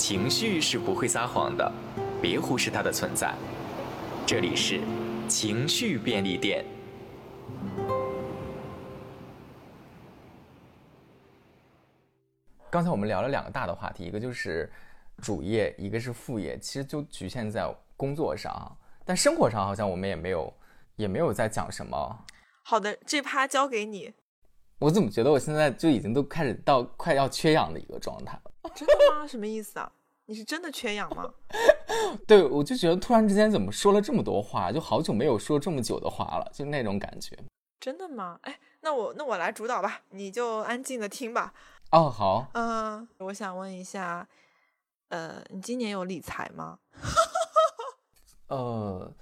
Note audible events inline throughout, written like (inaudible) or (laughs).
情绪是不会撒谎的，别忽视它的存在。这里是情绪便利店。刚才我们聊了两个大的话题，一个就是主业，一个是副业，其实就局限在工作上，但生活上好像我们也没有，也没有在讲什么。好的，这趴交给你。我怎么觉得我现在就已经都开始到快要缺氧的一个状态了？真的吗？什么意思啊？你是真的缺氧吗？(laughs) 对，我就觉得突然之间怎么说了这么多话，就好久没有说这么久的话了，就那种感觉。真的吗？哎，那我那我来主导吧，你就安静的听吧。哦，好。嗯，我想问一下，呃，你今年有理财吗？(laughs) 呃，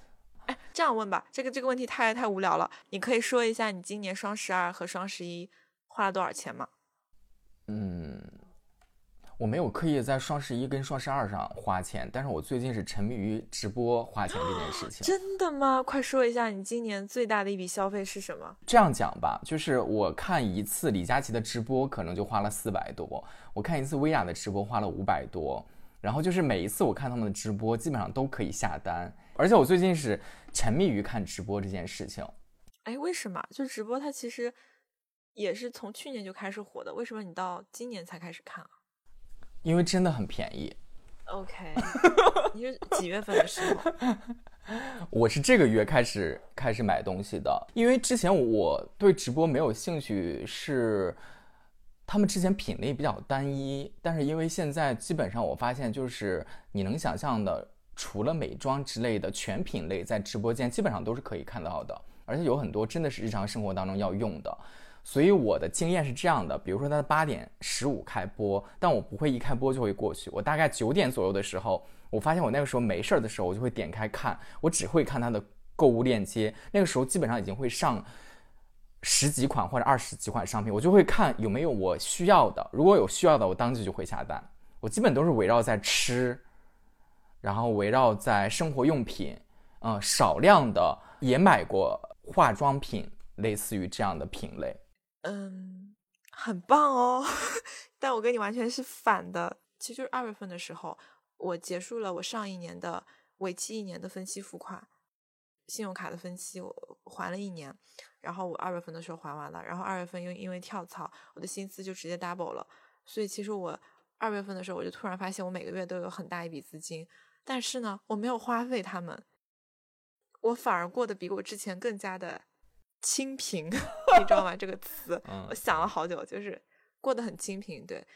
哎，这样问吧，这个这个问题太太无聊了。你可以说一下你今年双十二和双十一花了多少钱吗？嗯。我没有刻意在双十一跟双十二上花钱，但是我最近是沉迷于直播花钱这件事情。(gasps) 真的吗？快说一下你今年最大的一笔消费是什么？这样讲吧，就是我看一次李佳琦的直播可能就花了四百多，我看一次薇娅的直播花了五百多，然后就是每一次我看他们的直播基本上都可以下单，而且我最近是沉迷于看直播这件事情。哎，为什么？就直播它其实也是从去年就开始火的，为什么你到今年才开始看啊？因为真的很便宜。OK，(laughs) 你是几月份的时候？(laughs) 我是这个月开始开始买东西的。因为之前我对直播没有兴趣，是他们之前品类比较单一。但是因为现在基本上我发现，就是你能想象的，除了美妆之类的全品类，在直播间基本上都是可以看到的，而且有很多真的是日常生活当中要用的。所以我的经验是这样的，比如说它八点十五开播，但我不会一开播就会过去，我大概九点左右的时候，我发现我那个时候没事儿的时候，我就会点开看，我只会看它的购物链接，那个时候基本上已经会上十几款或者二十几款商品，我就会看有没有我需要的，如果有需要的，我当即就会下单。我基本都是围绕在吃，然后围绕在生活用品，嗯，少量的也买过化妆品，类似于这样的品类。嗯，很棒哦，(laughs) 但我跟你完全是反的。其实就是二月份的时候，我结束了我上一年的为期一年的分期付款，信用卡的分期我还了一年，然后我二月份的时候还完了，然后二月份又因为跳槽，我的薪资就直接 double 了。所以其实我二月份的时候，我就突然发现我每个月都有很大一笔资金，但是呢，我没有花费他们，我反而过得比我之前更加的。清贫，你知道吗？这个词，我想了好久，就是过得很清贫。对，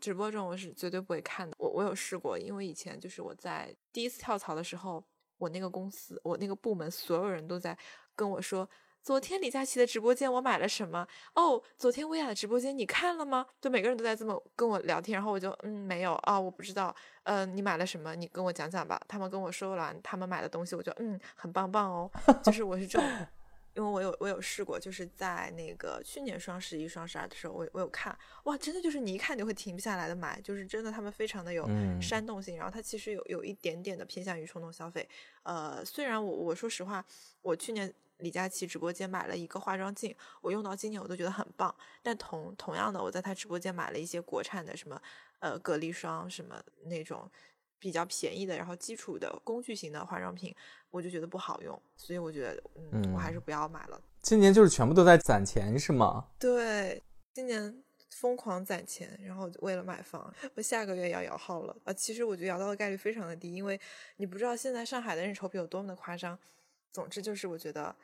直播中我是绝对不会看的。我我有试过，因为以前就是我在第一次跳槽的时候，我那个公司，我那个部门所有人都在跟我说，昨天李佳琦的直播间我买了什么？哦，昨天薇娅的直播间你看了吗？就每个人都在这么跟我聊天，然后我就嗯没有啊，我不知道。嗯，你买了什么？你跟我讲讲吧。他们跟我说完他们买的东西，我就嗯很棒棒哦。就是我是这种。因为我有我有试过，就是在那个去年双十一、双十二的时候，我我有看，哇，真的就是你一看就会停不下来的买，就是真的他们非常的有煽动性，然后它其实有有一点点的偏向于冲动消费。呃，虽然我我说实话，我去年李佳琦直播间买了一个化妆镜，我用到今年我都觉得很棒，但同同样的，我在他直播间买了一些国产的什么呃隔离霜什么那种。比较便宜的，然后基础的工具型的化妆品，我就觉得不好用，所以我觉得，嗯，我还是不要买了。今年就是全部都在攒钱，是吗？对，今年疯狂攒钱，然后为了买房，我下个月要摇号了啊！其实我觉得摇到的概率非常的低，因为你不知道现在上海的认筹比有多么的夸张。总之就是我觉得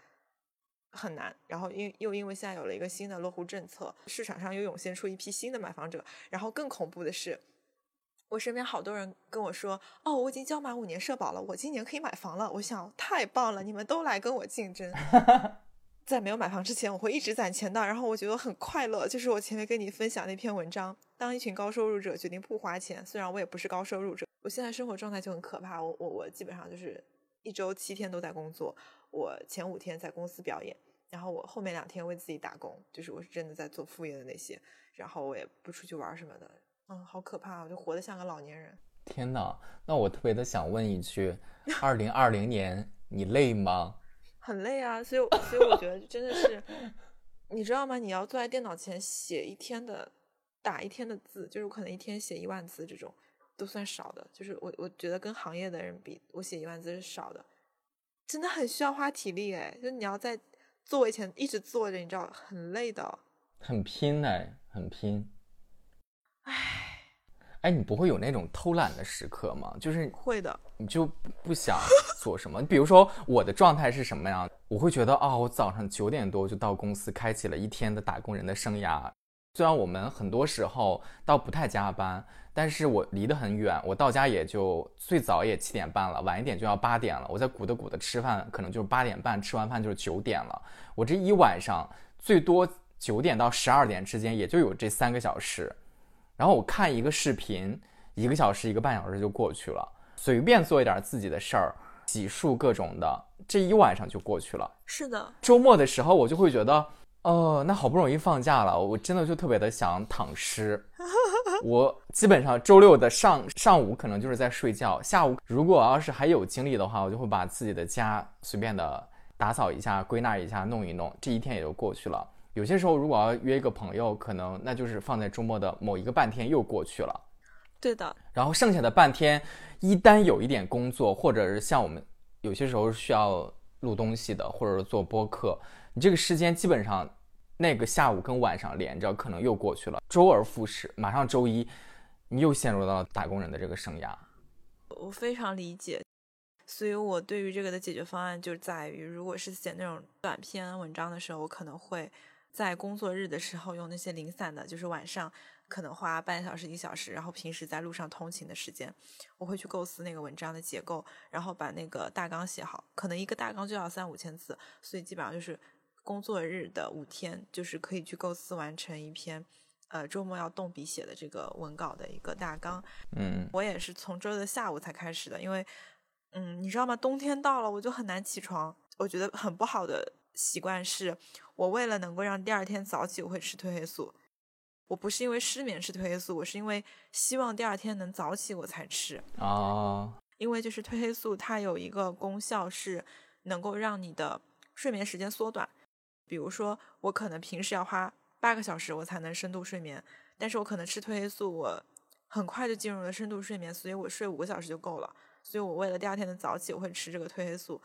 很难，然后因又因为现在有了一个新的落户政策，市场上又涌现出一批新的买房者，然后更恐怖的是。我身边好多人跟我说：“哦，我已经交满五年社保了，我今年可以买房了。”我想太棒了，你们都来跟我竞争。(laughs) 在没有买房之前，我会一直攒钱的，然后我觉得很快乐。就是我前面跟你分享那篇文章，当一群高收入者决定不花钱，虽然我也不是高收入者，我现在生活状态就很可怕。我我我基本上就是一周七天都在工作，我前五天在公司表演，然后我后面两天为自己打工，就是我是真的在做副业的那些，然后我也不出去玩什么的。嗯，好可怕！我就活得像个老年人。天哪，那我特别的想问一句：二零二零年你累吗？(laughs) 很累啊，所以所以我觉得真的是，你知道吗？你要坐在电脑前写一天的，打一天的字，就是可能一天写一万字这种，都算少的，就是我我觉得跟行业的人比，我写一万字是少的，真的很需要花体力哎，就你要在座位前一直坐着，你知道很累的，很拼哎，很拼。唉，哎，你不会有那种偷懒的时刻吗？就是会的，你就不想做什么？(laughs) 比如说我的状态是什么样？我会觉得哦，我早上九点多就到公司，开启了一天的打工人的生涯。虽然我们很多时候倒不太加班，但是我离得很远，我到家也就最早也七点半了，晚一点就要八点了。我在鼓捣鼓捣吃饭，可能就是八点半，吃完饭就是九点了。我这一晚上最多九点到十二点之间，也就有这三个小时。然后我看一个视频，一个小时、一个半小时就过去了。随便做一点自己的事儿，洗漱各种的，这一晚上就过去了。是的，周末的时候我就会觉得。哦，那好不容易放假了，我真的就特别的想躺尸。(laughs) 我基本上周六的上上午可能就是在睡觉，下午如果要是还有精力的话，我就会把自己的家随便的打扫一下、归纳一下、弄一弄，这一天也就过去了。有些时候如果要约一个朋友，可能那就是放在周末的某一个半天又过去了。对的。然后剩下的半天，一旦有一点工作，或者是像我们有些时候需要录东西的，或者是做播客。你这个时间基本上，那个下午跟晚上连着，可能又过去了，周而复始，马上周一，你又陷入到了打工人的这个生涯。我非常理解，所以我对于这个的解决方案就在于，如果是写那种短篇文章的时候，我可能会在工作日的时候用那些零散的，就是晚上。可能花半小时一小时，然后平时在路上通勤的时间，我会去构思那个文章的结构，然后把那个大纲写好。可能一个大纲就要三五千字，所以基本上就是工作日的五天，就是可以去构思完成一篇，呃，周末要动笔写的这个文稿的一个大纲。嗯，我也是从周的下午才开始的，因为，嗯，你知道吗？冬天到了，我就很难起床。我觉得很不好的习惯是，我为了能够让第二天早起，我会吃褪黑素。我不是因为失眠吃褪黑素，我是因为希望第二天能早起我才吃哦。因为就是褪黑素它有一个功效是能够让你的睡眠时间缩短。比如说我可能平时要花八个小时我才能深度睡眠，但是我可能吃褪黑素我很快就进入了深度睡眠，所以我睡五个小时就够了。所以我为了第二天的早起，我会吃这个褪黑素。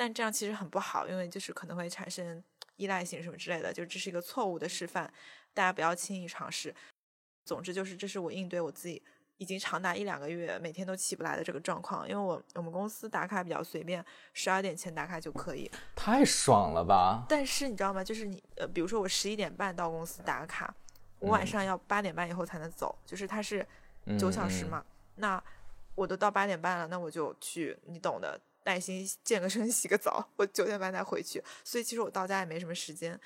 但这样其实很不好，因为就是可能会产生依赖性什么之类的，就这是一个错误的示范。大家不要轻易尝试。总之就是，这是我应对我自己已经长达一两个月每天都起不来的这个状况。因为我我们公司打卡比较随便，十二点前打卡就可以。太爽了吧！但是你知道吗？就是你呃，比如说我十一点半到公司打卡，我晚上要八点半以后才能走，就是它是九小时嘛。那我都到八点半了，那我就去，你懂的，耐心健个身、洗个澡，我九点半才回去。所以其实我到家也没什么时间。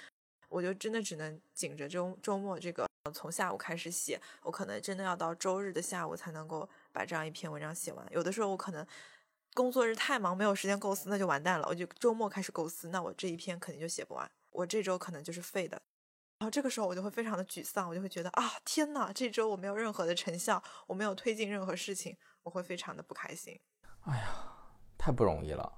我就真的只能紧着周周末这个从下午开始写，我可能真的要到周日的下午才能够把这样一篇文章写完。有的时候我可能工作日太忙，没有时间构思，那就完蛋了。我就周末开始构思，那我这一篇肯定就写不完，我这周可能就是废的。然后这个时候我就会非常的沮丧，我就会觉得啊，天呐，这周我没有任何的成效，我没有推进任何事情，我会非常的不开心。哎呀，太不容易了。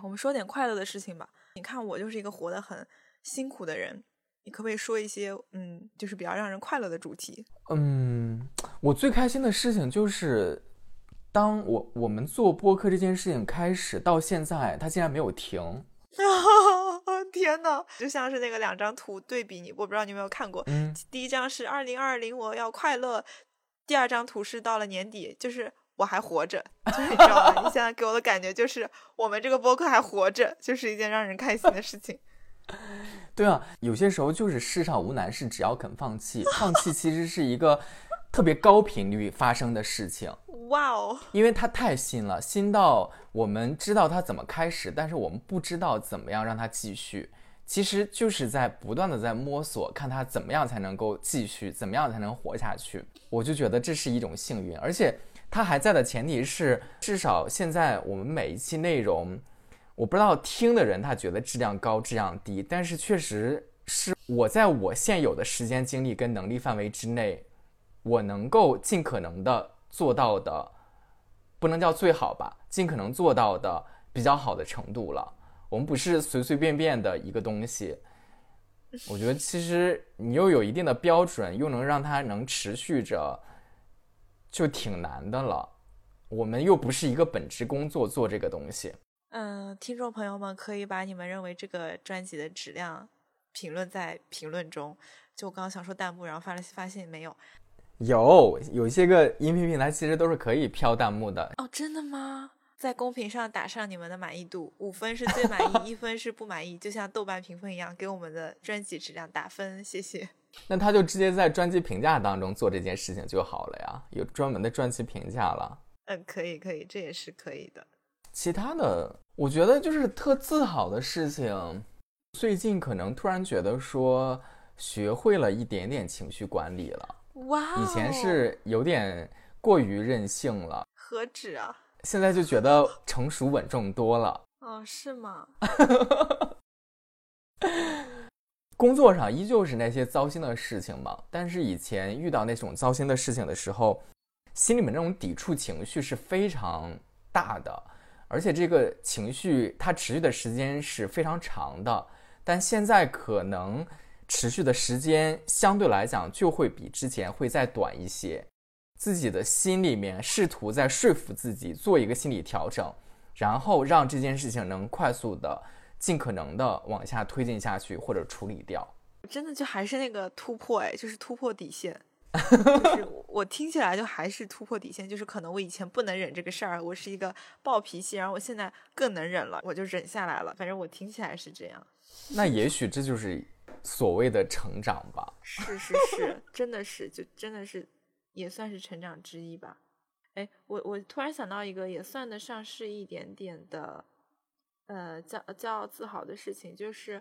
我们说点快乐的事情吧。你看，我就是一个活得很辛苦的人。你可不可以说一些，嗯，就是比较让人快乐的主题？嗯，我最开心的事情就是，当我我们做播客这件事情开始到现在，它竟然没有停。(laughs) 天呐，就像是那个两张图对比，你我不知道你有没有看过。嗯，第一张是二零二零，我要快乐。第二张图是到了年底，就是。我还活着，(laughs) 就是你知道吗？你现在给我的感觉就是我们这个播客还活着，就是一件让人开心的事情。(laughs) 对啊，有些时候就是世上无难事，只要肯放弃。放弃其实是一个特别高频率发生的事情。(laughs) 哇哦！因为它太新了，新到我们知道它怎么开始，但是我们不知道怎么样让它继续。其实就是在不断的在摸索，看它怎么样才能够继续，怎么样才能活下去。我就觉得这是一种幸运，而且。它还在的前提是，至少现在我们每一期内容，我不知道听的人他觉得质量高、质量低，但是确实是我在我现有的时间、精力跟能力范围之内，我能够尽可能的做到的，不能叫最好吧，尽可能做到的比较好的程度了。我们不是随随便便的一个东西。(laughs) 我觉得其实你又有一定的标准，又能让它能持续着，就挺难的了。我们又不是一个本职工作做这个东西。嗯，听众朋友们可以把你们认为这个专辑的质量评论在评论中。就我刚刚想说弹幕，然后发了发现没有。有有一些个音频平台其实都是可以飘弹幕的。哦，真的吗？在公屏上打上你们的满意度，五分是最满意，(laughs) 一分是不满意，就像豆瓣评分一样，给我们的专辑质量打分，谢谢。那他就直接在专辑评价当中做这件事情就好了呀，有专门的专辑评价了。嗯，可以，可以，这也是可以的。其他的，我觉得就是特自豪的事情。最近可能突然觉得说，学会了一点点情绪管理了。哇，以前是有点过于任性了。何止啊！现在就觉得成熟稳重多了。哦，是吗？(laughs) 工作上依旧是那些糟心的事情嘛，但是以前遇到那种糟心的事情的时候，心里面那种抵触情绪是非常大的，而且这个情绪它持续的时间是非常长的。但现在可能持续的时间相对来讲就会比之前会再短一些。自己的心里面试图在说服自己做一个心理调整，然后让这件事情能快速的、尽可能的往下推进下去或者处理掉。真的就还是那个突破哎，就是突破底线。就是 (laughs) 我听起来就还是突破底线，就是可能我以前不能忍这个事儿，我是一个暴脾气，然后我现在更能忍了，我就忍下来了。反正我听起来是这样。那也许这就是所谓的成长吧。是是是，真的是，就真的是。也算是成长之一吧。哎，我我突然想到一个也算得上是一点点的，呃，骄骄傲自豪的事情，就是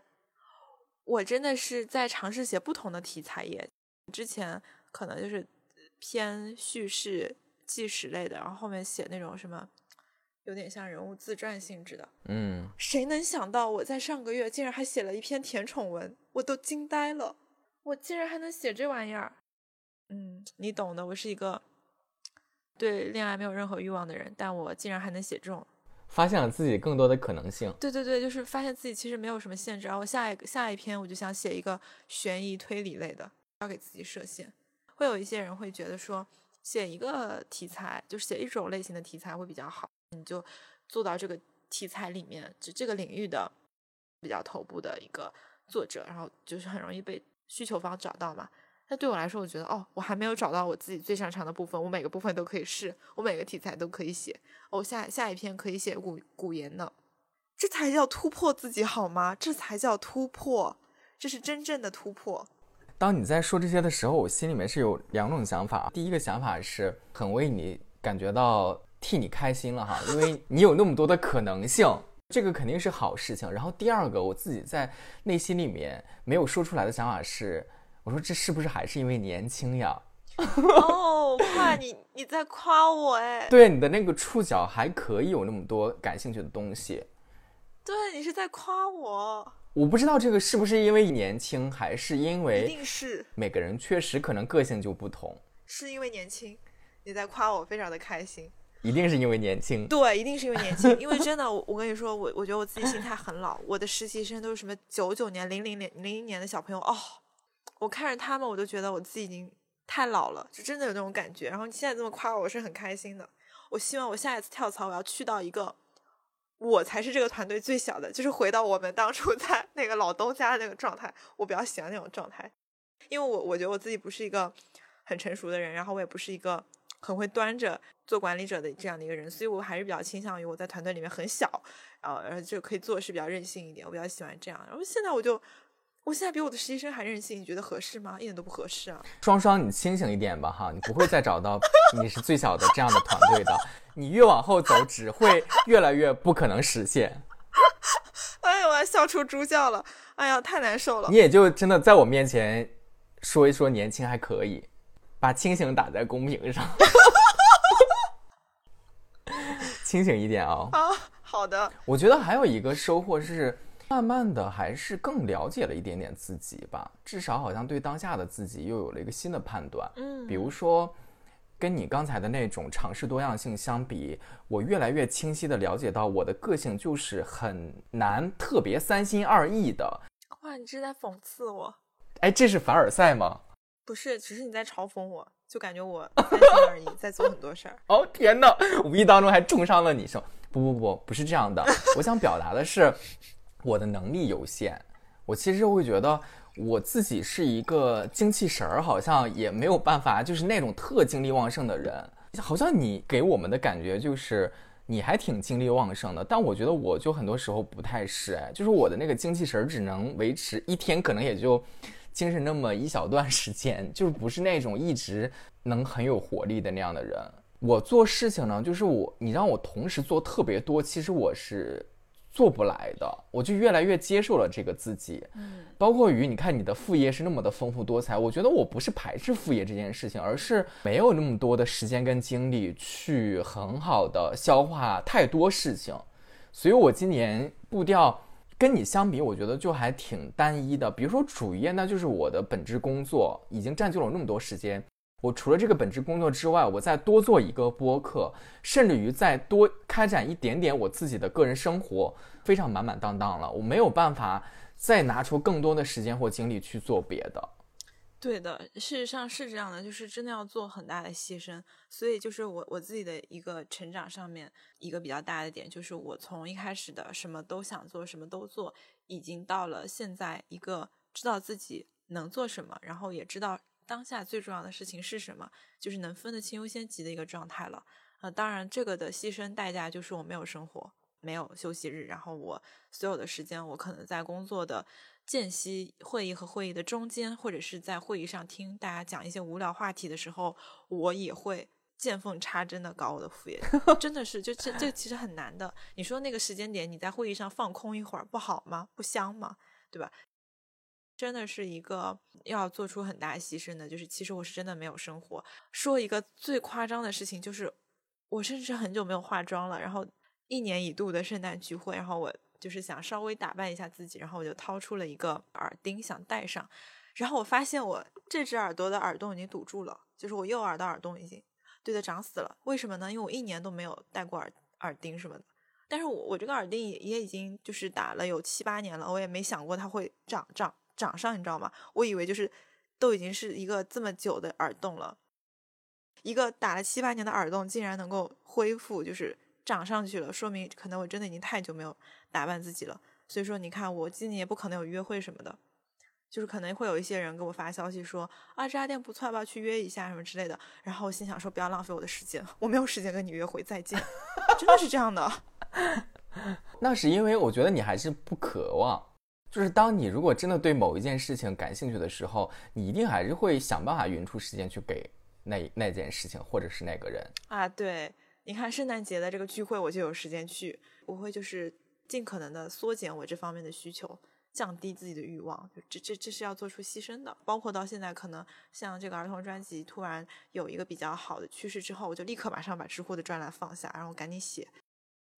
我真的是在尝试写不同的题材耶。之前可能就是偏叙事纪实类的，然后后面写那种什么有点像人物自传性质的。嗯，谁能想到我在上个月竟然还写了一篇甜宠文，我都惊呆了，我竟然还能写这玩意儿。嗯，你懂的。我是一个对恋爱没有任何欲望的人，但我竟然还能写这种，发现了自己更多的可能性。对对对，就是发现自己其实没有什么限制。然后下一个下一篇，我就想写一个悬疑推理类的，要给自己设限。会有一些人会觉得说，写一个题材，就是写一种类型的题材会比较好，你就做到这个题材里面，就这个领域的比较头部的一个作者，然后就是很容易被需求方找到嘛。那对我来说，我觉得哦，我还没有找到我自己最擅长的部分，我每个部分都可以试，我每个题材都可以写。哦，下下一篇可以写古古言呢，这才叫突破自己好吗？这才叫突破，这是真正的突破。当你在说这些的时候，我心里面是有两种想法。第一个想法是很为你感觉到替你开心了哈，因为 (laughs) 你有那么多的可能性，这个肯定是好事情。然后第二个，我自己在内心里面没有说出来的想法是。我说这是不是还是因为年轻呀？哦，夸你，你在夸我哎？对，你的那个触角还可以有那么多感兴趣的东西。对你是在夸我？我不知道这个是不是因为年轻，还是因为一定是每个人确实可能个性就不同。是因为年轻，你在夸我，非常的开心。一定是因为年轻。对，一定是因为年轻。因为真的，我我跟你说，我我觉得我自己心态很老。我的实习生都是什么九九年、零零年、零零年的小朋友哦。我看着他们，我都觉得我自己已经太老了，就真的有那种感觉。然后你现在这么夸我，我是很开心的。我希望我下一次跳槽，我要去到一个我才是这个团队最小的，就是回到我们当初 (laughs) 在那个老东家的那个状态。我比较喜欢那种状态，因为我我觉得我自己不是一个很成熟的人，然后我也不是一个很会端着做管理者的这样的一个人，所以我还是比较倾向于我在团队里面很小，然后然后就可以做事比较任性一点。我比较喜欢这样。然后现在我就。我现在比我的实习生还任性，你觉得合适吗？一点都不合适啊！双双，你清醒一点吧，哈，你不会再找到你是最小的这样的团队的，你越往后走，只会越来越不可能实现。(laughs) 哎呀，我要笑出猪叫了！哎呀，太难受了。你也就真的在我面前说一说年轻还可以，把清醒打在公屏上。(laughs) 清醒一点啊！(laughs) 啊，好的。我觉得还有一个收获是。慢慢的还是更了解了一点点自己吧，至少好像对当下的自己又有了一个新的判断。嗯，比如说，跟你刚才的那种尝试多样性相比，我越来越清晰的了解到我的个性就是很难特别三心二意的。哇，你这是在讽刺我？哎，这是凡尔赛吗？不是，只是你在嘲讽我，就感觉我三心二意，(laughs) 在做很多事儿。哦天哪，无意当中还重伤了你，说不不不，不是这样的。我想表达的是，我的能力有限，我其实会觉得我自己是一个精气神儿，好像也没有办法，就是那种特精力旺盛的人。好像你给我们的感觉就是你还挺精力旺盛的，但我觉得我就很多时候不太是，哎，就是我的那个精气神儿只能维持一天，可能也就。精神那么一小段时间，就是不是那种一直能很有活力的那样的人。我做事情呢，就是我你让我同时做特别多，其实我是做不来的。我就越来越接受了这个自己。嗯，包括于你看你的副业是那么的丰富多彩，我觉得我不是排斥副业这件事情，而是没有那么多的时间跟精力去很好的消化太多事情。所以我今年步调。跟你相比，我觉得就还挺单一的。比如说主业，那就是我的本职工作，已经占据了那么多时间。我除了这个本职工作之外，我再多做一个播客，甚至于再多开展一点点我自己的个人生活，非常满满当当了。我没有办法再拿出更多的时间或精力去做别的。对的，事实上是这样的，就是真的要做很大的牺牲。所以就是我我自己的一个成长上面一个比较大的点，就是我从一开始的什么都想做，什么都做，已经到了现在一个知道自己能做什么，然后也知道当下最重要的事情是什么，就是能分得清优先级的一个状态了。呃，当然这个的牺牲代价就是我没有生活，没有休息日，然后我所有的时间我可能在工作的。间隙会议和会议的中间，或者是在会议上听大家讲一些无聊话题的时候，我也会见缝插针的搞我的副业，(laughs) 真的是，就这这其实很难的。你说那个时间点你在会议上放空一会儿不好吗？不香吗？对吧？真的是一个要做出很大牺牲的，就是其实我是真的没有生活。说一个最夸张的事情，就是我甚至很久没有化妆了，然后一年一度的圣诞聚会，然后我。就是想稍微打扮一下自己，然后我就掏出了一个耳钉想戴上，然后我发现我这只耳朵的耳洞已经堵住了，就是我右耳的耳洞已经对的长死了。为什么呢？因为我一年都没有戴过耳耳钉什么的。但是我我这个耳钉也也已经就是打了有七八年了，我也没想过它会长长长上，你知道吗？我以为就是都已经是一个这么久的耳洞了，一个打了七八年的耳洞竟然能够恢复，就是长上去了，说明可能我真的已经太久没有。打扮自己了，所以说你看，我今年也不可能有约会什么的，就是可能会有一些人给我发消息说啊这家店不错，吧去约一下什么之类的。然后我心想说不要浪费我的时间，我没有时间跟你约会，再见。真的是这样的。(laughs) 那是因为我觉得你还是不渴望，就是当你如果真的对某一件事情感兴趣的时候，你一定还是会想办法匀出时间去给那那件事情或者是那个人啊。对，你看圣诞节的这个聚会，我就有时间去，我会就是。尽可能的缩减我这方面的需求，降低自己的欲望，这这这是要做出牺牲的。包括到现在，可能像这个儿童专辑突然有一个比较好的趋势之后，我就立刻马上把知乎的专栏放下，然后赶紧写。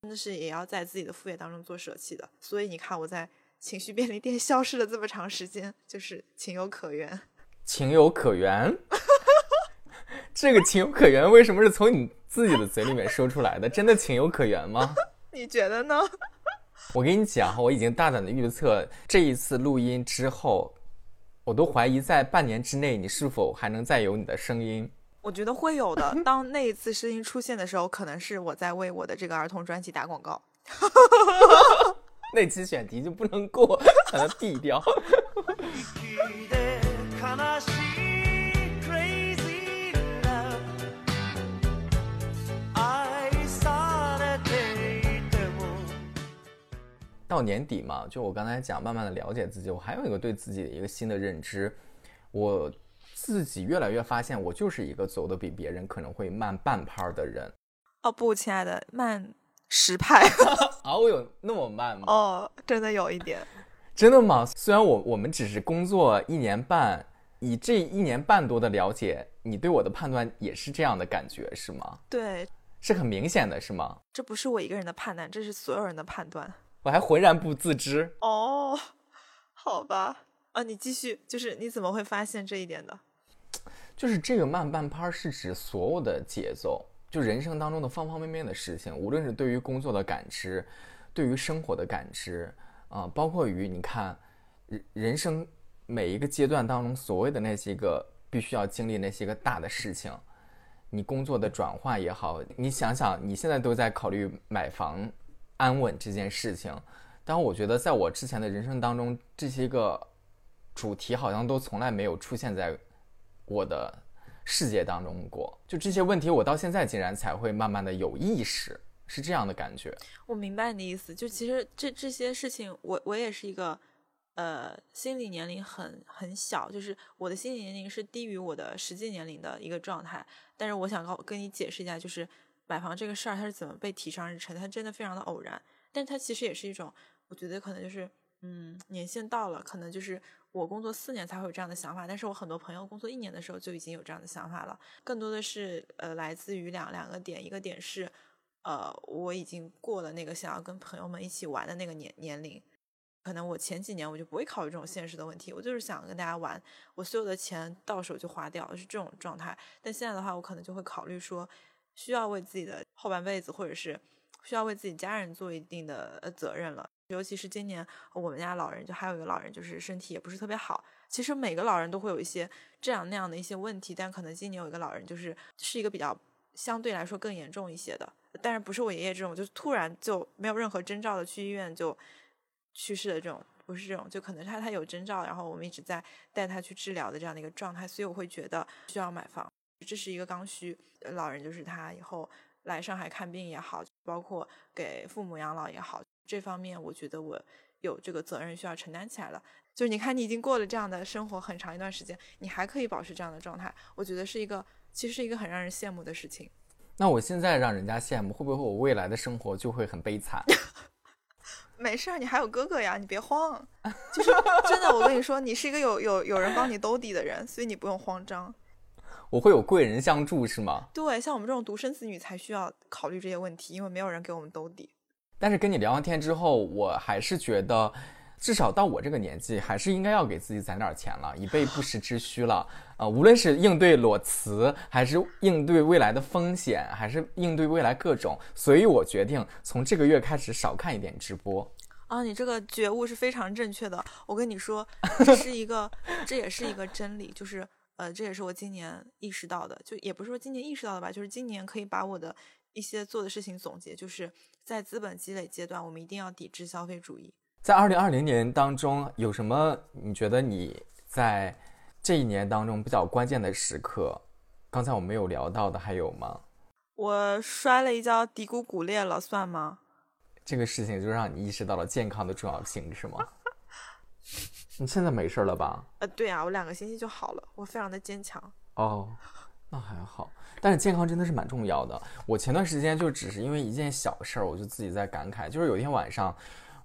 真的是也要在自己的副业当中做舍弃的。所以你看，我在情绪便利店消失了这么长时间，就是情有可原。(laughs) 情有可原，(laughs) 这个情有可原为什么是从你自己的嘴里面说出来的？真的情有可原吗？(laughs) 你觉得呢？我跟你讲哈，我已经大胆的预测，这一次录音之后，我都怀疑在半年之内你是否还能再有你的声音。我觉得会有的。当那一次声音出现的时候，可能是我在为我的这个儿童专辑打广告。那期选题就不能过，把它毙掉。到年底嘛，就我刚才讲，慢慢的了解自己。我还有一个对自己的一个新的认知，我自己越来越发现，我就是一个走的比别人可能会慢半拍的人。哦不，亲爱的，慢十拍。(laughs) 啊，我有那么慢吗？哦，真的有一点。(laughs) 真的吗？虽然我我们只是工作一年半，以这一年半多的了解，你对我的判断也是这样的感觉是吗？对，是很明显的，是吗？这不是我一个人的判断，这是所有人的判断。我还浑然不自知。哦，好吧，啊，你继续，就是你怎么会发现这一点的？就是这个慢半拍是指所有的节奏，就人生当中的方方面面的事情，无论是对于工作的感知，对于生活的感知，啊、包括于你看人人生每一个阶段当中所谓的那些个必须要经历那些个大的事情，你工作的转换也好，你想想你现在都在考虑买房安稳这件事情，但我觉得在我之前的人生当中，这些个主题好像都从来没有出现在我的世界当中过。就这些问题，我到现在竟然才会慢慢的有意识，是这样的感觉。我明白你的意思，就其实这这些事情，我我也是一个，呃，心理年龄很很小，就是我的心理年龄是低于我的实际年龄的一个状态。但是我想告跟你解释一下，就是买房这个事儿它是怎么被提上日程，它真的非常的偶然，但它其实也是一种，我觉得可能就是，嗯，年限到了，可能就是我工作四年才会有这样的想法，但是我很多朋友工作一年的时候就已经有这样的想法了，更多的是呃来自于两两个点，一个点是。呃，我已经过了那个想要跟朋友们一起玩的那个年年龄，可能我前几年我就不会考虑这种现实的问题，我就是想跟大家玩，我所有的钱到手就花掉，是这种状态。但现在的话，我可能就会考虑说，需要为自己的后半辈子，或者是需要为自己家人做一定的呃责任了。尤其是今年我们家老人，就还有一个老人，就是身体也不是特别好。其实每个老人都会有一些这样那样的一些问题，但可能今年有一个老人，就是是一个比较相对来说更严重一些的。但是不是我爷爷这种，就突然就没有任何征兆的去医院就去世的这种，不是这种，就可能他他有征兆，然后我们一直在带他去治疗的这样的一个状态，所以我会觉得需要买房，这是一个刚需。老人就是他以后来上海看病也好，包括给父母养老也好，这方面我觉得我有这个责任需要承担起来了。就是你看，你已经过了这样的生活很长一段时间，你还可以保持这样的状态，我觉得是一个其实是一个很让人羡慕的事情。那我现在让人家羡慕，会不会我未来的生活就会很悲惨？(laughs) 没事儿，你还有哥哥呀，你别慌。就是真的，我跟你说，你是一个有有有人帮你兜底的人，所以你不用慌张。(laughs) 我会有贵人相助是吗？对，像我们这种独生子女才需要考虑这些问题，因为没有人给我们兜底。但是跟你聊完天之后，我还是觉得，至少到我这个年纪，还是应该要给自己攒点钱了，以备不时之需了。啊、无论是应对裸辞，还是应对未来的风险，还是应对未来各种，所以我决定从这个月开始少看一点直播。啊，你这个觉悟是非常正确的。我跟你说，这是一个，这也是一个真理，就是呃，这也是我今年意识到的，就也不是说今年意识到的吧，就是今年可以把我的一些做的事情总结，就是在资本积累阶段，我们一定要抵制消费主义。在二零二零年当中，有什么你觉得你在这一年当中比较关键的时刻？刚才我没有聊到的还有吗？我摔了一跤，骶骨骨裂了，算吗？这个事情就让你意识到了健康的重要性，是吗？你现在没事了吧？呃，对啊，我两个星期就好了，我非常的坚强。哦，那还好。但是健康真的是蛮重要的。我前段时间就只是因为一件小事儿，我就自己在感慨，就是有一天晚上，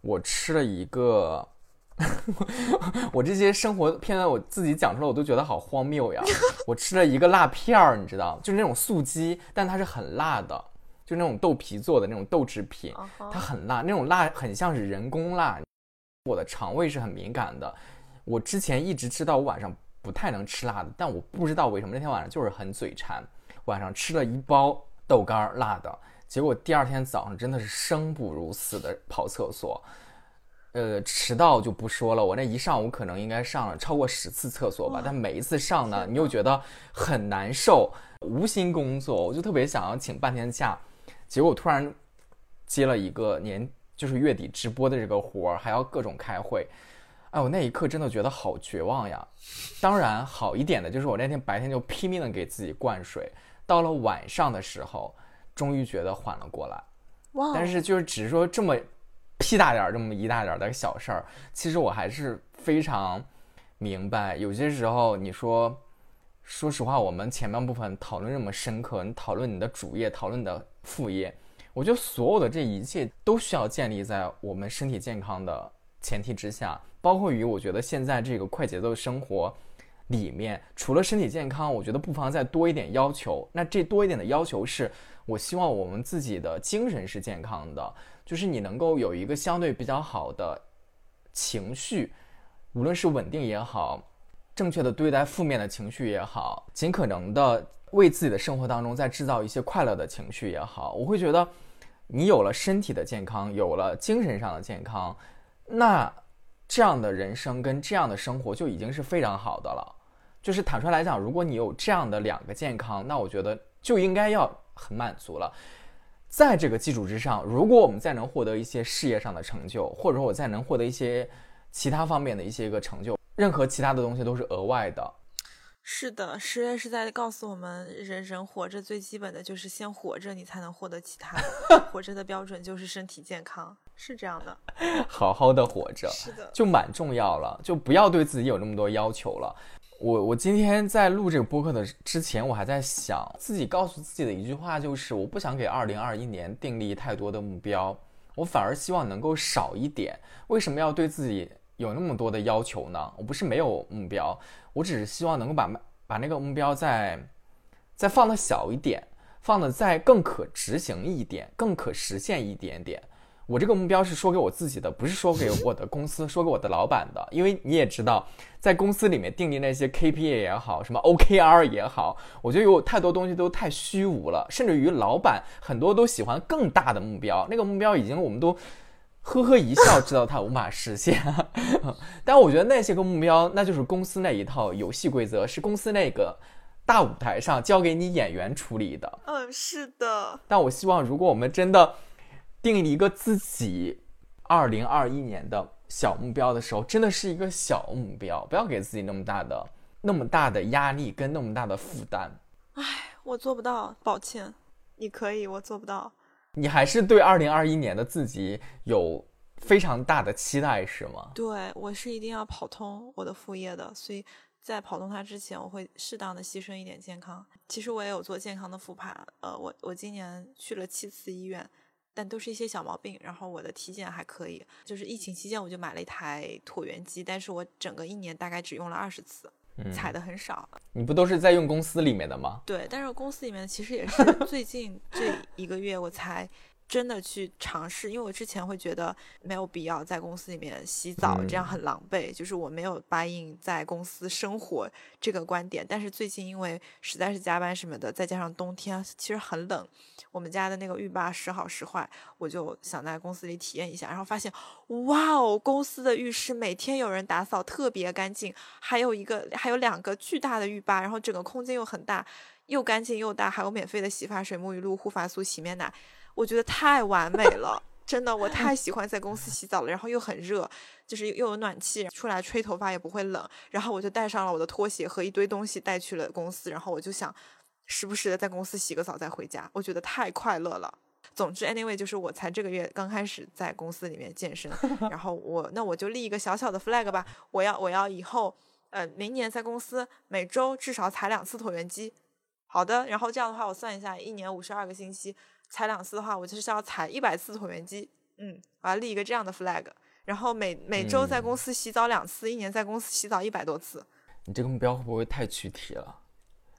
我吃了一个，(laughs) 我这些生活片段我自己讲出来，我都觉得好荒谬呀。(laughs) 我吃了一个辣片儿，你知道，就是那种素鸡，但它是很辣的，就那种豆皮做的那种豆制品，它很辣，那种辣很像是人工辣。我的肠胃是很敏感的，我之前一直知道我晚上不太能吃辣的，但我不知道为什么那天晚上就是很嘴馋，晚上吃了一包豆干儿辣的，结果第二天早上真的是生不如死的跑厕所，呃，迟到就不说了，我那一上午可能应该上了超过十次厕所吧，但每一次上呢，你又觉得很难受，无心工作，我就特别想要请半天假，结果突然接了一个年就是月底直播的这个活儿，还要各种开会，哎，我那一刻真的觉得好绝望呀。当然，好一点的就是我那天白天就拼命的给自己灌水，到了晚上的时候，终于觉得缓了过来。哇但是就是只是说这么屁大点儿这么一大点儿的小事儿，其实我还是非常明白，有些时候你说，说实话，我们前半部分讨论这么深刻，你讨论你的主业，讨论你的副业，我觉得所有的这一切都需要建立在我们身体健康的前提之下，包括于我觉得现在这个快节奏生活里面，除了身体健康，我觉得不妨再多一点要求。那这多一点的要求是，我希望我们自己的精神是健康的，就是你能够有一个相对比较好的情绪，无论是稳定也好，正确的对待负面的情绪也好，尽可能的为自己的生活当中再制造一些快乐的情绪也好，我会觉得，你有了身体的健康，有了精神上的健康，那这样的人生跟这样的生活就已经是非常好的了。就是坦率来讲，如果你有这样的两个健康，那我觉得就应该要很满足了。在这个基础之上，如果我们再能获得一些事业上的成就，或者说我再能获得一些其他方面的一些个成就，任何其他的东西都是额外的。是的，十月是在告诉我们，人人活着最基本的就是先活着，你才能获得其他的。(laughs) 活着的标准就是身体健康，是这样的。(laughs) 好好的活着，是的，就蛮重要了，就不要对自己有那么多要求了。我我今天在录这个播客的之前，我还在想自己告诉自己的一句话，就是我不想给二零二一年订立太多的目标，我反而希望能够少一点。为什么要对自己有那么多的要求呢？我不是没有目标，我只是希望能够把把那个目标再再放的小一点，放的再更可执行一点，更可实现一点点。我这个目标是说给我自己的，不是说给我的公司，说给我的老板的。因为你也知道，在公司里面订立那些 KPI 也好，什么 OKR 也好，我觉得有太多东西都太虚无了。甚至于老板很多都喜欢更大的目标，那个目标已经我们都呵呵一笑，知道它无法实现。(laughs) 但我觉得那些个目标，那就是公司那一套游戏规则，是公司那个大舞台上交给你演员处理的。嗯，是的。但我希望，如果我们真的。定一个自己二零二一年的小目标的时候，真的是一个小目标，不要给自己那么大的、那么大的压力跟那么大的负担。唉，我做不到，抱歉。你可以，我做不到。你还是对二零二一年的自己有非常大的期待，是吗？对，我是一定要跑通我的副业的，所以在跑通它之前，我会适当的牺牲一点健康。其实我也有做健康的复盘，呃，我我今年去了七次医院。但都是一些小毛病，然后我的体检还可以。就是疫情期间，我就买了一台椭圆机，但是我整个一年大概只用了二十次，踩的很少。你不都是在用公司里面的吗？对，但是公司里面其实也是 (laughs) 最近这一个月我才。真的去尝试，因为我之前会觉得没有必要在公司里面洗澡，这样很狼狈。就是我没有答应在公司生活这个观点。但是最近因为实在是加班什么的，再加上冬天其实很冷，我们家的那个浴霸时好时坏，我就想在公司里体验一下。然后发现，哇哦，公司的浴室每天有人打扫，特别干净，还有一个还有两个巨大的浴霸，然后整个空间又很大，又干净又大，还有免费的洗发水、沐浴露、护发素、洗面奶。我觉得太完美了，真的，我太喜欢在公司洗澡了。然后又很热，就是又有暖气，出来吹头发也不会冷。然后我就带上了我的拖鞋和一堆东西带去了公司。然后我就想，时不时的在公司洗个澡再回家，我觉得太快乐了。总之，anyway，就是我才这个月刚开始在公司里面健身，然后我那我就立一个小小的 flag 吧，我要我要以后呃明年在公司每周至少踩两次椭圆机。好的，然后这样的话我算一下，一年五十二个星期。踩两次的话，我就是要踩一百次椭圆机。嗯，我要立一个这样的 flag，然后每每周在公司洗澡两次，一年在公司洗澡一百多次。你这个目标会不会太具体了？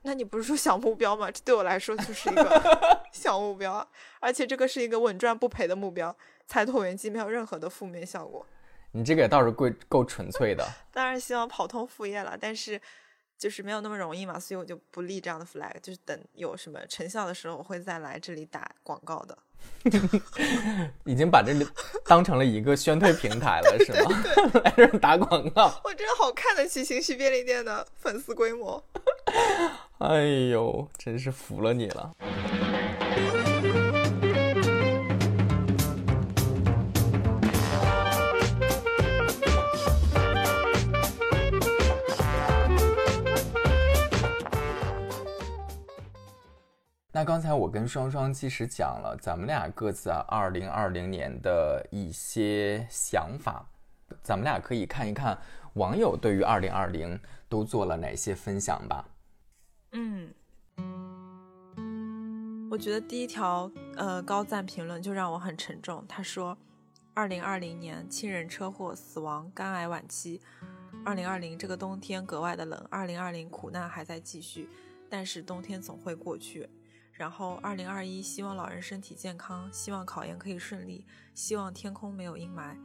那你不是说小目标吗？这对我来说就是一个 (laughs) 小目标，而且这个是一个稳赚不赔的目标。踩椭圆机没有任何的负面效果。你这个也倒是够够纯粹的。(laughs) 当然希望跑通副业了，但是。就是没有那么容易嘛，所以我就不立这样的 flag，就是等有什么成效的时候，我会再来这里打广告的。(laughs) 已经把这里 (laughs) 当成了一个宣推平台了，是吗？来这打广告。我真的好看得起情绪便利店的粉丝规模。(laughs) 哎呦，真是服了你了。那刚才我跟双双其实讲了咱们俩各自啊二零二零年的一些想法，咱们俩可以看一看网友对于二零二零都做了哪些分享吧。嗯，我觉得第一条呃高赞评论就让我很沉重。他说，二零二零年亲人车祸死亡，肝癌晚期。二零二零这个冬天格外的冷，二零二零苦难还在继续，但是冬天总会过去。然后二零二一，希望老人身体健康，希望考研可以顺利，希望天空没有阴霾。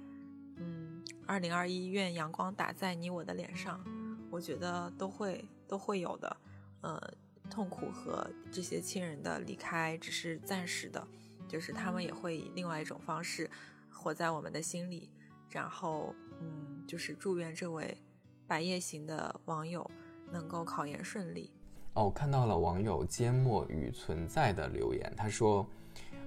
嗯，二零二一，愿阳光打在你我的脸上。我觉得都会都会有的。呃，痛苦和这些亲人的离开只是暂时的，就是他们也会以另外一种方式活在我们的心里。然后，嗯，就是祝愿这位白夜行的网友能够考研顺利。哦，看到了网友缄默与存在的留言，他说：“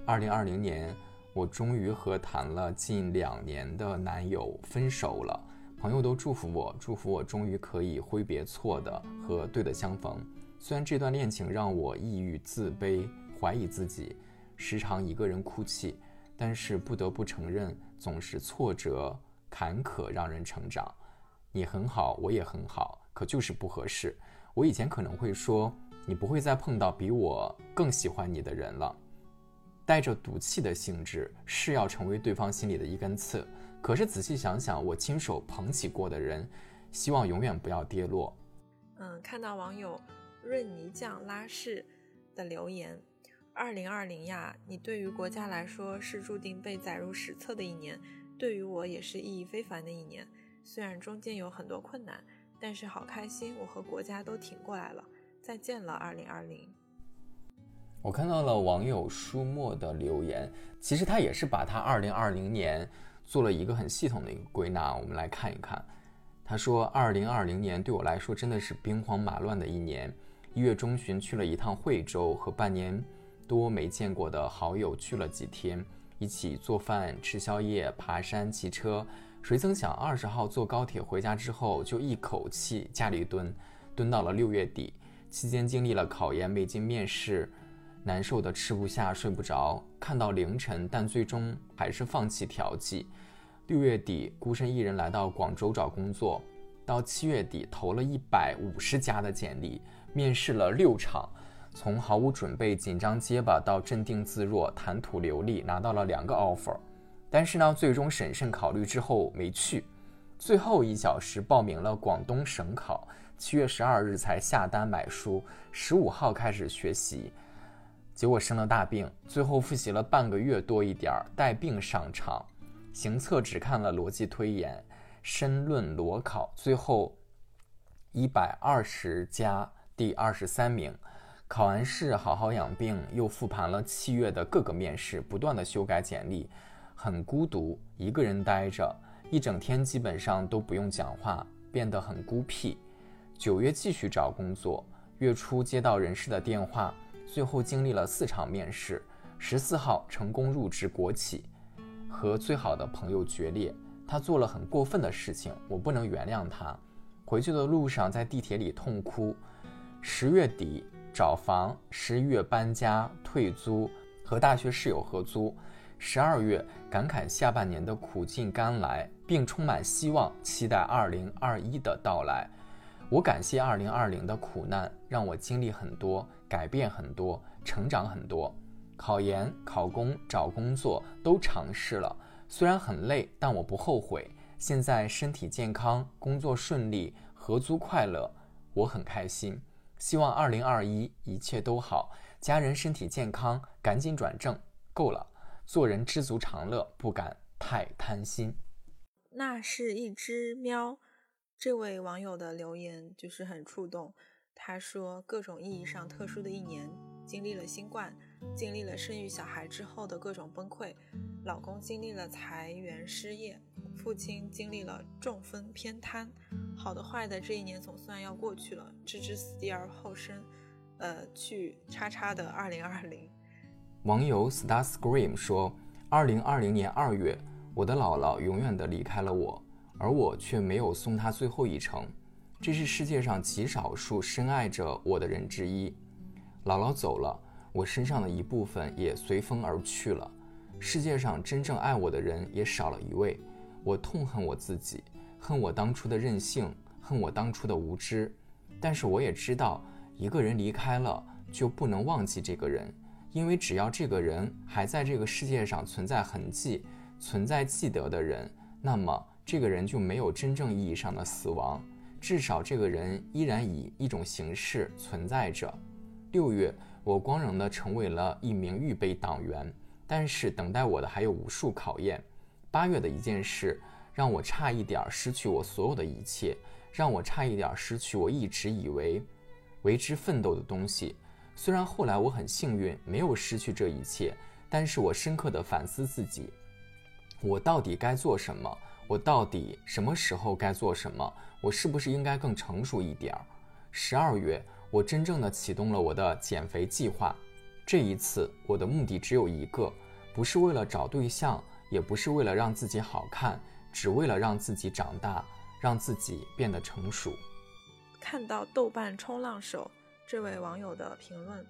二零二零年，我终于和谈了近两年的男友分手了。朋友都祝福我，祝福我终于可以挥别错的和对的相逢。虽然这段恋情让我抑郁、自卑、怀疑自己，时常一个人哭泣，但是不得不承认，总是挫折、坎坷让人成长。你很好，我也很好，可就是不合适。”我以前可能会说，你不会再碰到比我更喜欢你的人了，带着赌气的性质，是要成为对方心里的一根刺。可是仔细想想，我亲手捧起过的人，希望永远不要跌落。嗯，看到网友润泥匠拉氏的留言：二零二零呀，你对于国家来说是注定被载入史册的一年，对于我也是意义非凡的一年，虽然中间有很多困难。但是好开心，我和国家都挺过来了。再见了，二零二零。我看到了网友书墨的留言，其实他也是把他二零二零年做了一个很系统的一个归纳。我们来看一看，他说二零二零年对我来说真的是兵荒马乱的一年。一月中旬去了一趟惠州，和半年多没见过的好友去了几天，一起做饭、吃宵夜、爬山、骑车。谁曾想，二十号坐高铁回家之后，就一口气家里蹲，蹲到了六月底。期间经历了考研没进面试，难受的吃不下睡不着，看到凌晨，但最终还是放弃调剂。六月底孤身一人来到广州找工作，到七月底投了一百五十家的简历，面试了六场，从毫无准备、紧张结巴到镇定自若、谈吐流利，拿到了两个 offer。但是呢，最终审慎考虑之后没去，最后一小时报名了广东省考，七月十二日才下单买书，十五号开始学习，结果生了大病，最后复习了半个月多一点儿，带病上场，行测只看了逻辑推演，申论裸考，最后一百二十加第二十三名，考完试好好养病，又复盘了七月的各个面试，不断的修改简历。很孤独，一个人待着，一整天基本上都不用讲话，变得很孤僻。九月继续找工作，月初接到人事的电话，最后经历了四场面试，十四号成功入职国企，和最好的朋友决裂。他做了很过分的事情，我不能原谅他。回去的路上在地铁里痛哭。十月底找房，十一月搬家退租，和大学室友合租。十二月，感慨下半年的苦尽甘来，并充满希望，期待二零二一的到来。我感谢二零二零的苦难，让我经历很多，改变很多，成长很多。考研、考公、找工作都尝试了，虽然很累，但我不后悔。现在身体健康，工作顺利，合租快乐，我很开心。希望二零二一一切都好，家人身体健康，赶紧转正。够了。做人知足常乐，不敢太贪心。那是一只喵。这位网友的留言就是很触动。他说，各种意义上特殊的一年，经历了新冠，经历了生育小孩之后的各种崩溃，老公经历了裁员失业，父亲经历了中风偏瘫。好的坏的，这一年总算要过去了。置之死地而后生，呃，去叉叉的二零二零。网友 Star Scream 说：“二零二零年二月，我的姥姥永远的离开了我，而我却没有送她最后一程。这是世界上极少数深爱着我的人之一。姥姥走了，我身上的一部分也随风而去了。世界上真正爱我的人也少了一位。我痛恨我自己，恨我当初的任性，恨我当初的无知。但是我也知道，一个人离开了，就不能忘记这个人。”因为只要这个人还在这个世界上存在痕迹、存在记得的人，那么这个人就没有真正意义上的死亡，至少这个人依然以一种形式存在着。六月，我光荣地成为了一名预备党员，但是等待我的还有无数考验。八月的一件事，让我差一点失去我所有的一切，让我差一点失去我一直以为为之奋斗的东西。虽然后来我很幸运，没有失去这一切，但是我深刻地反思自己：我到底该做什么？我到底什么时候该做什么？我是不是应该更成熟一点儿？十二月，我真正的启动了我的减肥计划。这一次，我的目的只有一个，不是为了找对象，也不是为了让自己好看，只为了让自己长大，让自己变得成熟。看到豆瓣冲浪手这位网友的评论：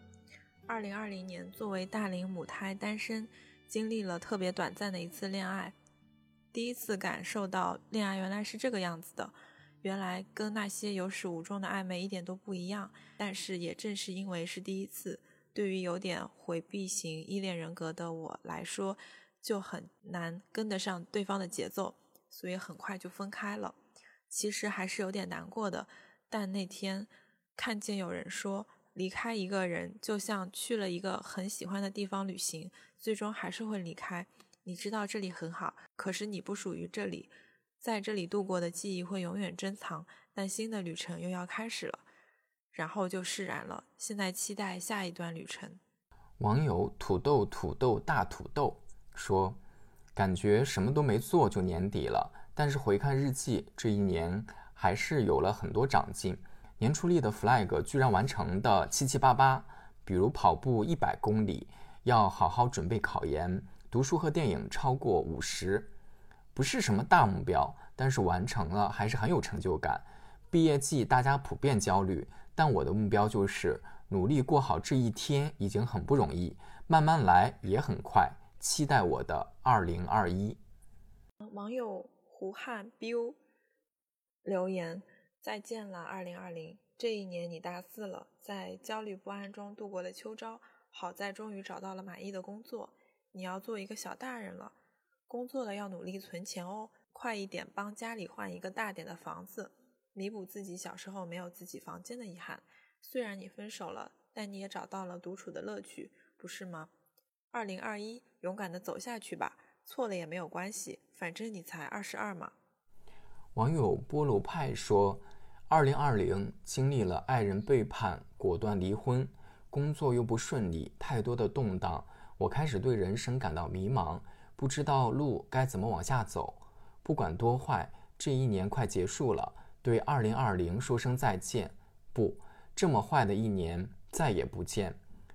二零二零年作为大龄母胎单身，经历了特别短暂的一次恋爱，第一次感受到恋爱原来是这个样子的。原来跟那些有始无终的暧昧一点都不一样，但是也正是因为是第一次，对于有点回避型依恋人格的我来说，就很难跟得上对方的节奏，所以很快就分开了。其实还是有点难过的，但那天看见有人说，离开一个人就像去了一个很喜欢的地方旅行，最终还是会离开。你知道这里很好，可是你不属于这里。在这里度过的记忆会永远珍藏，但新的旅程又要开始了，然后就释然了。现在期待下一段旅程。网友土豆土豆大土豆说：“感觉什么都没做就年底了，但是回看日记，这一年还是有了很多长进。年初立的 flag 居然完成的七七八八，比如跑步一百公里，要好好准备考研，读书和电影超过五十。”不是什么大目标，但是完成了还是很有成就感。毕业季大家普遍焦虑，但我的目标就是努力过好这一天，已经很不容易，慢慢来也很快。期待我的二零二一。网友胡汉 biu 留言：再见了，二零二零。这一年你大四了，在焦虑不安中度过了秋招，好在终于找到了满意的工作，你要做一个小大人了。工作了要努力存钱哦，快一点帮家里换一个大点的房子，弥补自己小时候没有自己房间的遗憾。虽然你分手了，但你也找到了独处的乐趣，不是吗？二零二一，勇敢的走下去吧，错了也没有关系，反正你才二十二嘛。网友菠萝派说，二零二零经历了爱人背叛、果断离婚，工作又不顺利，太多的动荡，我开始对人生感到迷茫。不知道路该怎么往下走，不管多坏，这一年快结束了，对二零二零说声再见。不，这么坏的一年再也不见。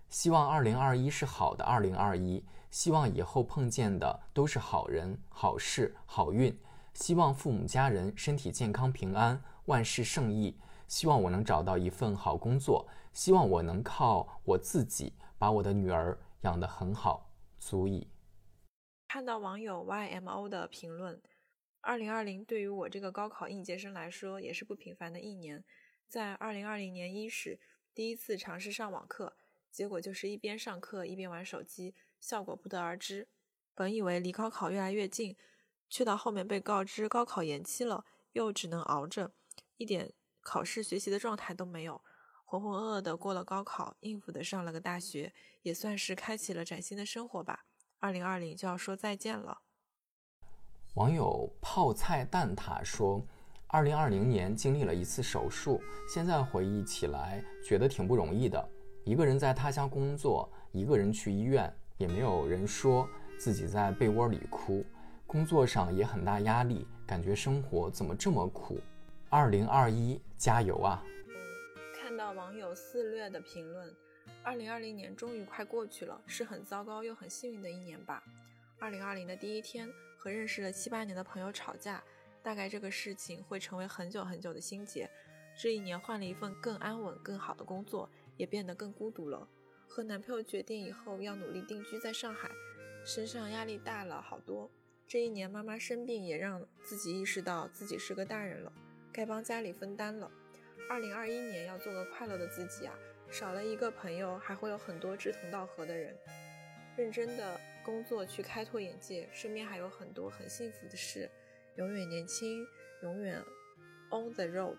希望二零二一是好的二零二一，希望以后碰见的都是好人、好事、好运。希望父母家人身体健康、平安，万事胜意。希望我能找到一份好工作，希望我能靠我自己把我的女儿养得很好，足矣。看到网友 YMO 的评论，二零二零对于我这个高考应届生来说也是不平凡的一年。在二零二零年伊始，第一次尝试上网课，结果就是一边上课一边玩手机，效果不得而知。本以为离高考越来越近，却到后面被告知高考延期了，又只能熬着，一点考试学习的状态都没有，浑浑噩噩的过了高考，应付的上了个大学，也算是开启了崭新的生活吧。二零二零就要说再见了。网友泡菜蛋挞说：“二零二零年经历了一次手术，现在回忆起来觉得挺不容易的。一个人在他乡工作，一个人去医院，也没有人说，自己在被窝里哭。工作上也很大压力，感觉生活怎么这么苦？二零二一，加油啊！”看到网友肆虐的评论。二零二零年终于快过去了，是很糟糕又很幸运的一年吧。二零二零的第一天，和认识了七八年的朋友吵架，大概这个事情会成为很久很久的心结。这一年换了一份更安稳、更好的工作，也变得更孤独了。和男朋友决定以后要努力定居在上海，身上压力大了好多。这一年妈妈生病，也让自己意识到自己是个大人了，该帮家里分担了。二零二一年要做个快乐的自己啊！少了一个朋友，还会有很多志同道合的人。认真的工作去开拓眼界，身边还有很多很幸福的事。永远年轻，永远 on the road。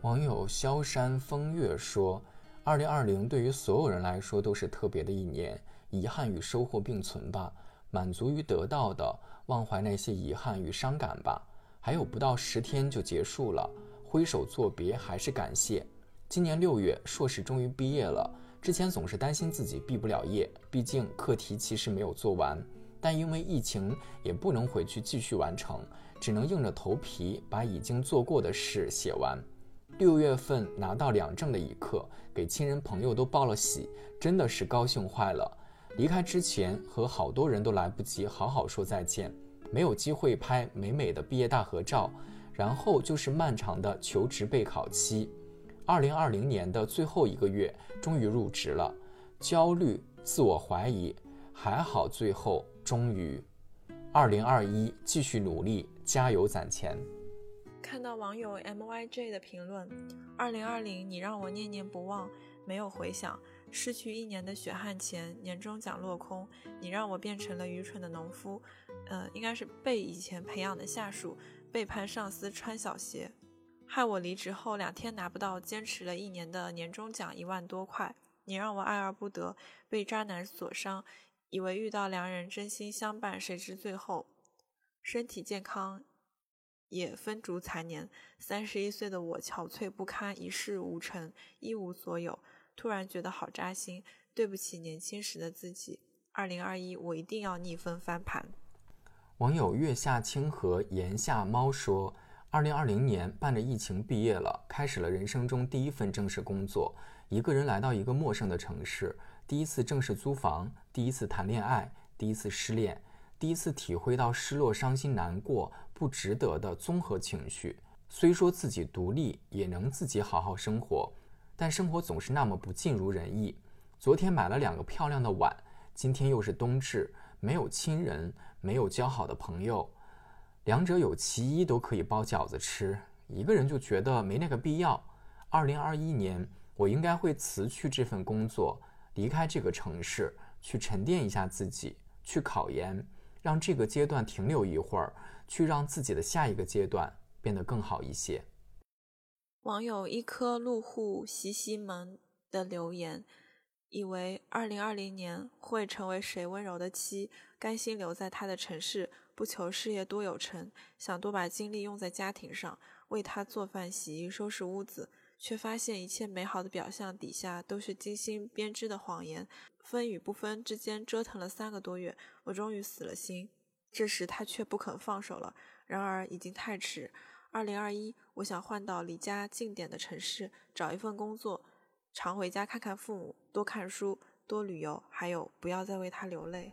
网友萧山风月说：“二零二零对于所有人来说都是特别的一年，遗憾与收获并存吧，满足于得到的，忘怀那些遗憾与伤感吧。还有不到十天就结束了，挥手作别还是感谢。今年六月，硕士终于毕业了。之前总是担心自己毕不了业，毕竟课题其实没有做完，但因为疫情也不能回去继续完成，只能硬着头皮把已经做过的事写完。六月份拿到两证的一刻，给亲人朋友都报了喜，真的是高兴坏了。离开之前和好多人都来不及好好说再见，没有机会拍美美的毕业大合照，然后就是漫长的求职备考期。二零二零年的最后一个月，终于入职了，焦虑、自我怀疑，还好最后终于。二零二一继续努力，加油攒钱。看到网友 M Y J 的评论：二零二零你让我念念不忘，没有回响，失去一年的血汗钱，年终奖落空，你让我变成了愚蠢的农夫，呃，应该是被以前培养的下属背叛上司穿小鞋。害我离职后两天拿不到坚持了一年的年终奖一万多块，你让我爱而不得，被渣男所伤，以为遇到良人真心相伴，谁知最后身体健康也分烛残年。三十一岁的我憔悴不堪，一事无成，一无所有，突然觉得好扎心，对不起年轻时的自己。二零二一，我一定要逆风翻盘。网友月下清河檐下猫说。二零二零年，伴着疫情毕业了，开始了人生中第一份正式工作。一个人来到一个陌生的城市，第一次正式租房，第一次谈恋爱，第一次失恋，第一次体会到失落、伤心、难过、不值得的综合情绪。虽说自己独立，也能自己好好生活，但生活总是那么不尽如人意。昨天买了两个漂亮的碗，今天又是冬至，没有亲人，没有交好的朋友。两者有其一都可以包饺子吃，一个人就觉得没那个必要。二零二一年，我应该会辞去这份工作，离开这个城市，去沉淀一下自己，去考研，让这个阶段停留一会儿，去让自己的下一个阶段变得更好一些。网友一颗入户西西门的留言，以为二零二零年会成为谁温柔的妻，甘心留在他的城市。不求事业多有成，想多把精力用在家庭上，为他做饭、洗衣、收拾屋子，却发现一切美好的表象底下都是精心编织的谎言。分与不分之间折腾了三个多月，我终于死了心。这时他却不肯放手了，然而已经太迟。二零二一，我想换到离家近点的城市，找一份工作，常回家看看父母，多看书，多旅游，还有不要再为他流泪。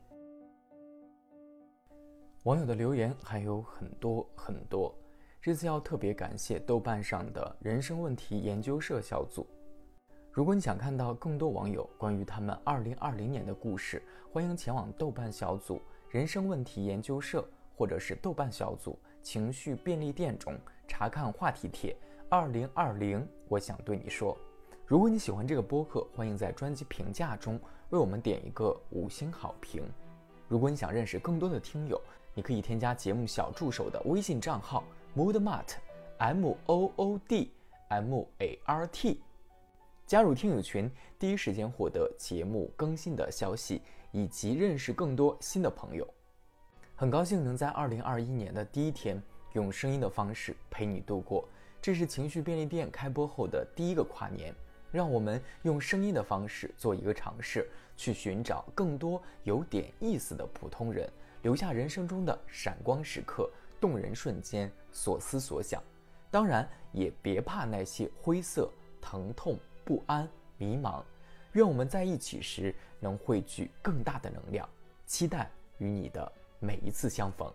网友的留言还有很多很多，这次要特别感谢豆瓣上的人生问题研究社小组。如果你想看到更多网友关于他们2020年的故事，欢迎前往豆瓣小组人生问题研究社，或者是豆瓣小组情绪便利店中查看话题帖。2020，我想对你说，如果你喜欢这个播客，欢迎在专辑评价中为我们点一个五星好评。如果你想认识更多的听友，你可以添加节目小助手的微信账号 moodmart，m o o d m a r t，加入听友群，第一时间获得节目更新的消息，以及认识更多新的朋友。很高兴能在二零二一年的第一天，用声音的方式陪你度过。这是情绪便利店开播后的第一个跨年，让我们用声音的方式做一个尝试，去寻找更多有点意思的普通人。留下人生中的闪光时刻、动人瞬间、所思所想，当然也别怕那些灰色、疼痛、不安、迷茫。愿我们在一起时能汇聚更大的能量，期待与你的每一次相逢。